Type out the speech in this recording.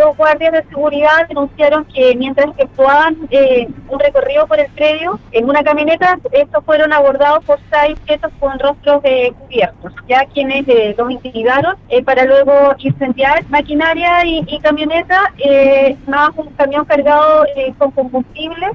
dos guardias de seguridad denunciaron que mientras efectuaban eh, un recorrido por el predio en una camioneta, estos fueron abordados por seis sujetos con rostros de cubiertos, ya quienes eh, los intimidaron eh, para luego incendiar maquinaria y, camioneta, eh, más un camión cargado eh, con combustible